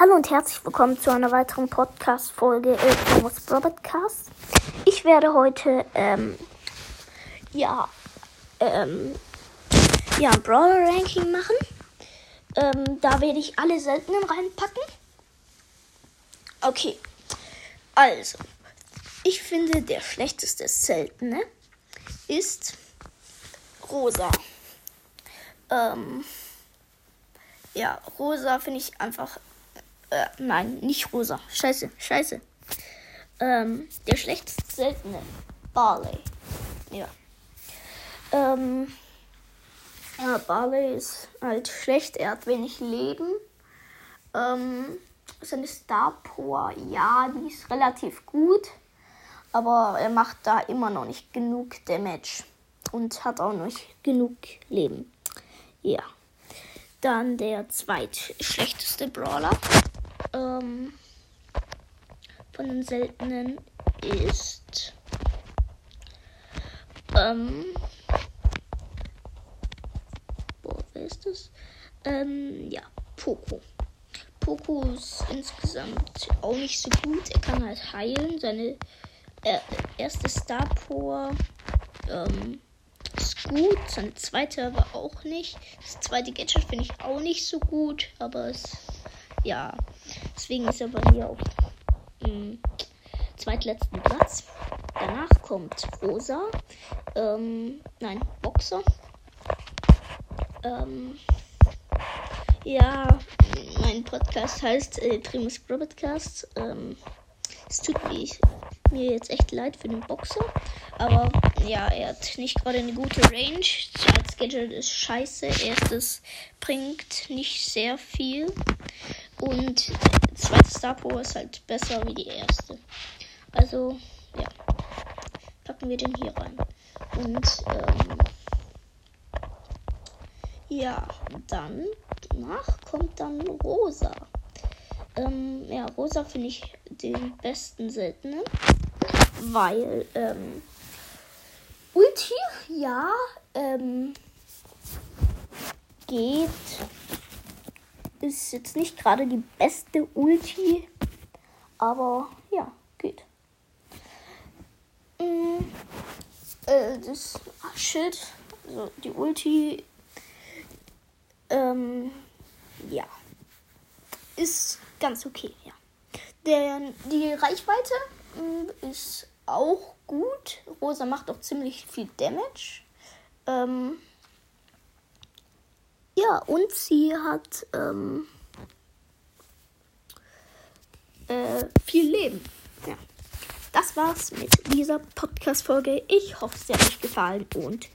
Hallo und herzlich willkommen zu einer weiteren Podcast-Folge äh, Thomas Broadcast. Ich werde heute, ähm, ja, ähm, ja, ein Brawler-Ranking machen. Ähm, da werde ich alle seltenen reinpacken. Okay, also, ich finde, der schlechteste seltene ist rosa. Ähm, ja, rosa finde ich einfach äh, nein, nicht rosa. Scheiße, scheiße. Ähm, der schlechteste seltene. Barley. Ja. Ähm, ja, Barley ist halt schlecht. Er hat wenig Leben. Ähm, seine Star Power, ja, die ist relativ gut. Aber er macht da immer noch nicht genug Damage. Und hat auch nicht genug Leben. Ja. Dann der zweitschlechteste Brawler ähm, von den seltenen ist ähm, wer ist das? Ähm, ja, Poco. Poco ist insgesamt auch nicht so gut. Er kann halt heilen. Seine äh, erste Star Power ähm, ist gut. Seine zweite aber auch nicht. Das zweite Gadget finde ich auch nicht so gut. Aber es, ja, Deswegen ist er bei mir auf dem zweitletzten Platz. Danach kommt Rosa. Ähm, nein, Boxer. Ähm, ja, mein Podcast heißt äh, Primus Broadcast. Ähm, es tut mir, jetzt echt leid für den Boxer. Aber ja, er hat nicht gerade eine gute Range. Als Gadget ist scheiße. Erstes bringt nicht sehr viel. Und die zweite Star Power ist halt besser wie die erste. Also, ja. Packen wir den hier rein. Und, ähm, ja, dann, nach kommt dann Rosa. Ähm, ja, Rosa finde ich den besten seltenen. Weil, ähm, Ulti, ja, ähm, geht ist jetzt nicht gerade die beste Ulti, aber ja, geht. Mm, äh, das Schild, also die Ulti, ähm, ja, ist ganz okay, ja. Der, die Reichweite äh, ist auch gut. Rosa macht auch ziemlich viel Damage. Ähm, ja, und sie hat ähm, äh, viel Leben. Ja. Das war's mit dieser Podcast-Folge. Ich hoffe, es hat euch gefallen und.